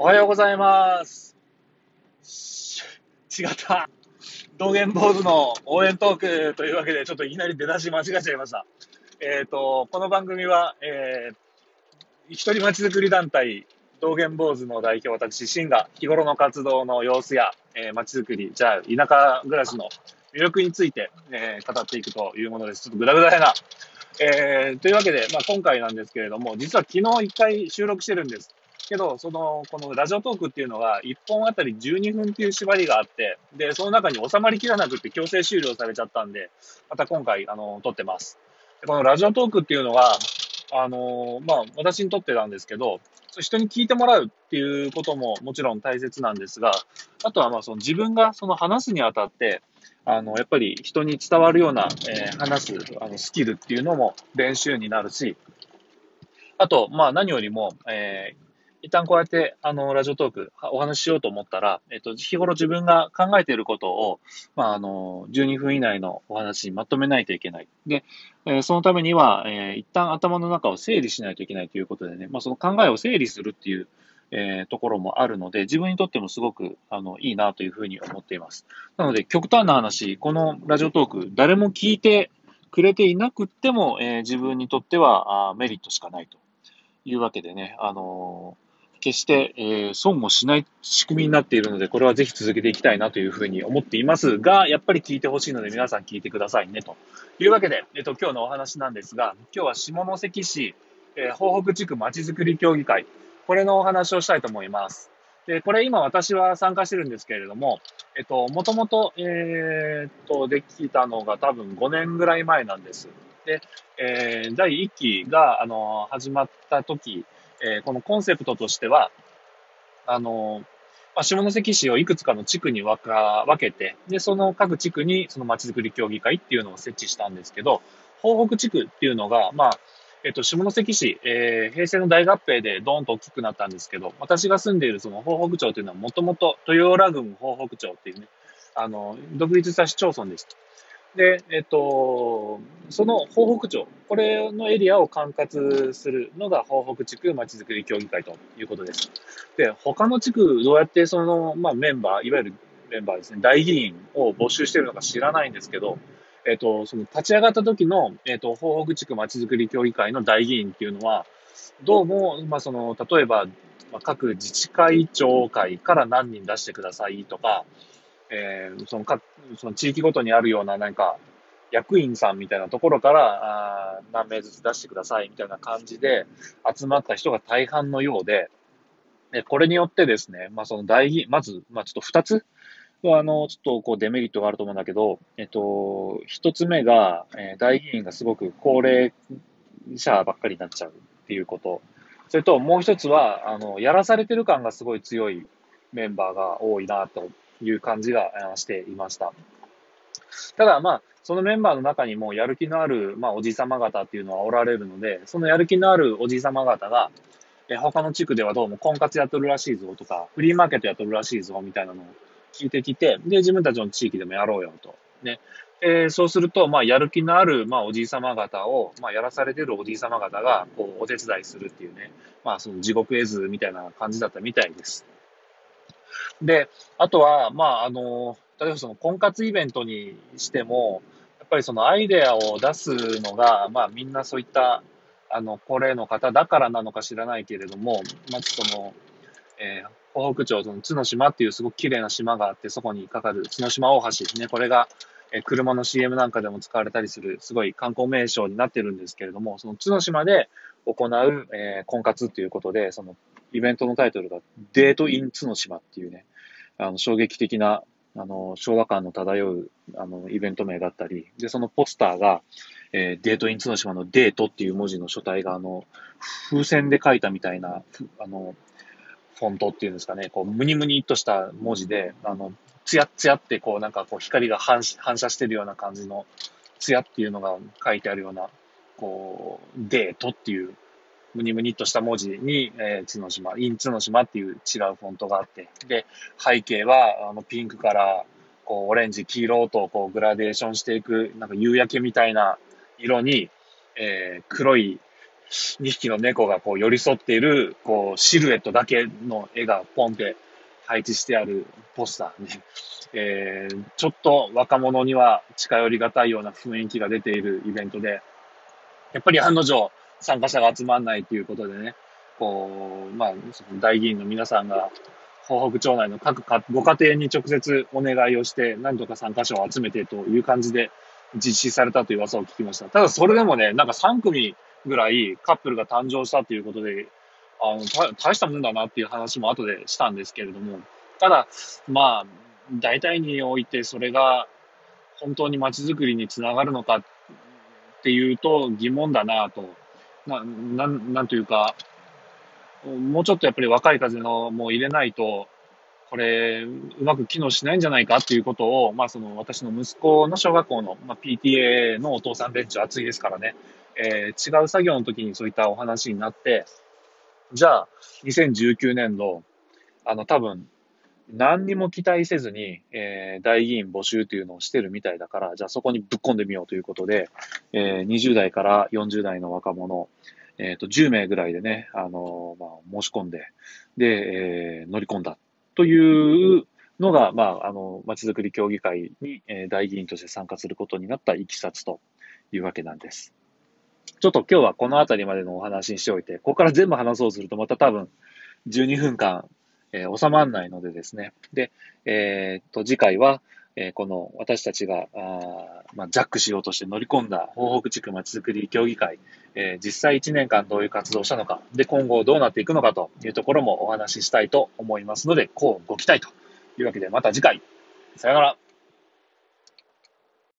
おはようございます。違った。道元坊主の応援トークというわけで、ちょっといきなり出だし間違えちゃいました。えっ、と、この番組は、えー、一人まちづくり団体、道元坊主の代表、私、シンが日頃の活動の様子や、えー、まちづくり、じゃあ、田舎暮らしの魅力について、えー、語っていくというものです。ちょっとぐだぐだやな。えー、というわけで、まあ、今回なんですけれども、実は昨日一回収録してるんです。けど、その、このラジオトークっていうのが、1本あたり12分っていう縛りがあって、で、その中に収まりきらなくて強制終了されちゃったんで、また今回、あの、撮ってます。でこのラジオトークっていうのは、あの、まあ、私にとってなんですけど、人に聞いてもらうっていうことももちろん大切なんですが、あとはまあその自分がその話すにあたって、あの、やっぱり人に伝わるような、えー話すあのスキルっていうのも練習になるし、あと、まあ何よりも、えー一旦こうやって、あの、ラジオトーク、お話ししようと思ったら、えっと、日頃自分が考えていることを、まあ、あの、12分以内のお話にまとめないといけない。で、えそのためには、え一旦頭の中を整理しないといけないということでね、まあ、その考えを整理するっていう、えところもあるので、自分にとってもすごく、あの、いいなというふうに思っています。なので、極端な話、このラジオトーク、誰も聞いてくれていなくっても、え自分にとってはあメリットしかないというわけでね、あのー決して、えー損をしない仕組みになっているので、これはぜひ続けていきたいなというふうに思っていますが、やっぱり聞いてほしいので皆さん聞いてくださいねというわけで、えっと、今日のお話なんですが、今日は下関市、えー東北地区まちづくり協議会、これのお話をしたいと思います。で、これ今私は参加してるんですけれども、えっと、もともと、えっと、できたのが多分5年ぐらい前なんです。で、えー第1期が、あの、始まった時、えーこのコンセプトとしては、あの、まあ、下関市をいくつかの地区に分か分けて、で、その各地区にそのまちづくり協議会っていうのを設置したんですけど、東北地区っていうのが、まあ、えっと、下関市、えー平成の大合併でドーンと大きくなったんですけど、私が住んでいるその東北町というのはもともと豊浦郡東北町っていうね、あの、独立した市町村でした。で、えっと、その東北町、これのエリアを管轄するのが東北地区まちづくり協議会ということです。で、他の地区、どうやってその、まあ、メンバー、いわゆるメンバーですね、代議員を募集しているのか知らないんですけど、えっと、その立ち上がった時の、えっと、東北地区まちづくり協議会の代議員っていうのは、どうも、まあ、その、例えば、各自治会長会から何人出してくださいとか、えーその各、その地域ごとにあるような、なんか、役員さんみたいなところから、あ何名ずつ出してくださいみたいな感じで集まった人が大半のようで、でこれによってですね、まあ、その代議、まず、まあ、ちょっと二つ、あの、ちょっとこうデメリットがあると思うんだけど、えっと、一つ目が、えー代議員がすごく高齢者ばっかりになっちゃうっていうこと。それともう一つは、あの、やらされてる感がすごい強いメンバーが多いなという感じがしていました。ただまあ、そのメンバーの中にもやる気のある、まあ、おじさま方っていうのはおられるので、そのやる気のあるおじさま方が、え他の地区ではどうも婚活やっとるらしいぞとか、フリーマーケットやっとるらしいぞみたいなのを聞いてきて、で、自分たちの地域でもやろうよと。ね。えーそうすると、まあ、やる気のある、まあ、おじいさま方を、まあ、やらされてるおじいさま方が、こう、お手伝いするっていうね、まあ、その地獄絵図みたいな感じだったみたいです。で、あとは、まあ、あの、例えばその婚活イベントにしても、やっぱりそのアイデアを出すのが、まあ、みんなそういった、あの、高齢の方だからなのか知らないけれども、まあ、その、えー東北町、その角島っていうすごく綺麗な島があって、そこにかかる角島大橋ですね。これが、えー車の CM なんかでも使われたりする、すごい観光名所になってるんですけれども、その角島で行う、えー婚活っていうことで、そのイベントのタイトルが、デートイン角島っていうね、あの、衝撃的な、あの、昭和感の漂う、あの、イベント名だったり、で、そのポスターが、えーデートイン角島のデートっていう文字の書体が、あの、風船で書いたみたいな、あの、フォントっていうんですかね、こう、ムニムニっとした文字で、あの、ツヤツヤって、こう、なんかこう、光が反射反射してるような感じの、ツヤっていうのが書いてあるような、こう、デートっていう、ムニムニっとした文字に、えー、角島、イン角島っていう違うフォントがあって、で、背景は、あの、ピンクから、こう、オレンジ、黄色と、こう、グラデーションしていく、なんか夕焼けみたいな色に、えー黒い2匹の猫がこう寄り添っている、こう、シルエットだけの絵がポンって配置してあるポスターに、えー、ちょっと若者には近寄りがたいような雰囲気が出ているイベントで、やっぱり案の定参加者が集まんないということでね、こう、まあ、その大議員の皆さんが、東北町内の各ご家庭に直接お願いをして、何とか参加者を集めてという感じで実施されたという噂を聞きました。ただそれでもね、なんか3組ぐらいカップルが誕生したということで、あの、大したもんだなっていう話も後でしたんですけれども、ただ、まあ、大体においてそれが本当に街づくりにつながるのかっていうと疑問だなと。な、なん、なんというか、もうちょっとやっぱり若い風のもう入れないと、これ、うまく機能しないんじゃないかっていうことを、まあその私の息子の小学校の、まあ、PTA のお父さんベンチ熱いですからね、えー、違う作業の時にそういったお話になって、じゃあ、2019年度、あの多分、何にも期待せずに、えー、大議員募集というのをしてるみたいだから、じゃあそこにぶっ込んでみようということで、えー、20代から40代の若者、えっ、ー、と、10名ぐらいでね、あのまあ、申し込んで、で、え乗り込んだというのが、まあ、あの、まちづくり協議会に、え大議員として参加することになったいきさつというわけなんです。ちょっと今日はこの辺りまでのお話にしておいて、ここから全部話そうするとまた多分12分間えー、収まらないのでですね。で、え、っと、次回は、え、この私たちが、あまあ、ジャックしようとして乗り込んだ東北地区まちづくり協議会、えー、実際1年間どういう活動をしたのか、で、今後どうなっていくのかというところもお話ししたいと思いますので、こうご期待というわけで、また次回、さよなら。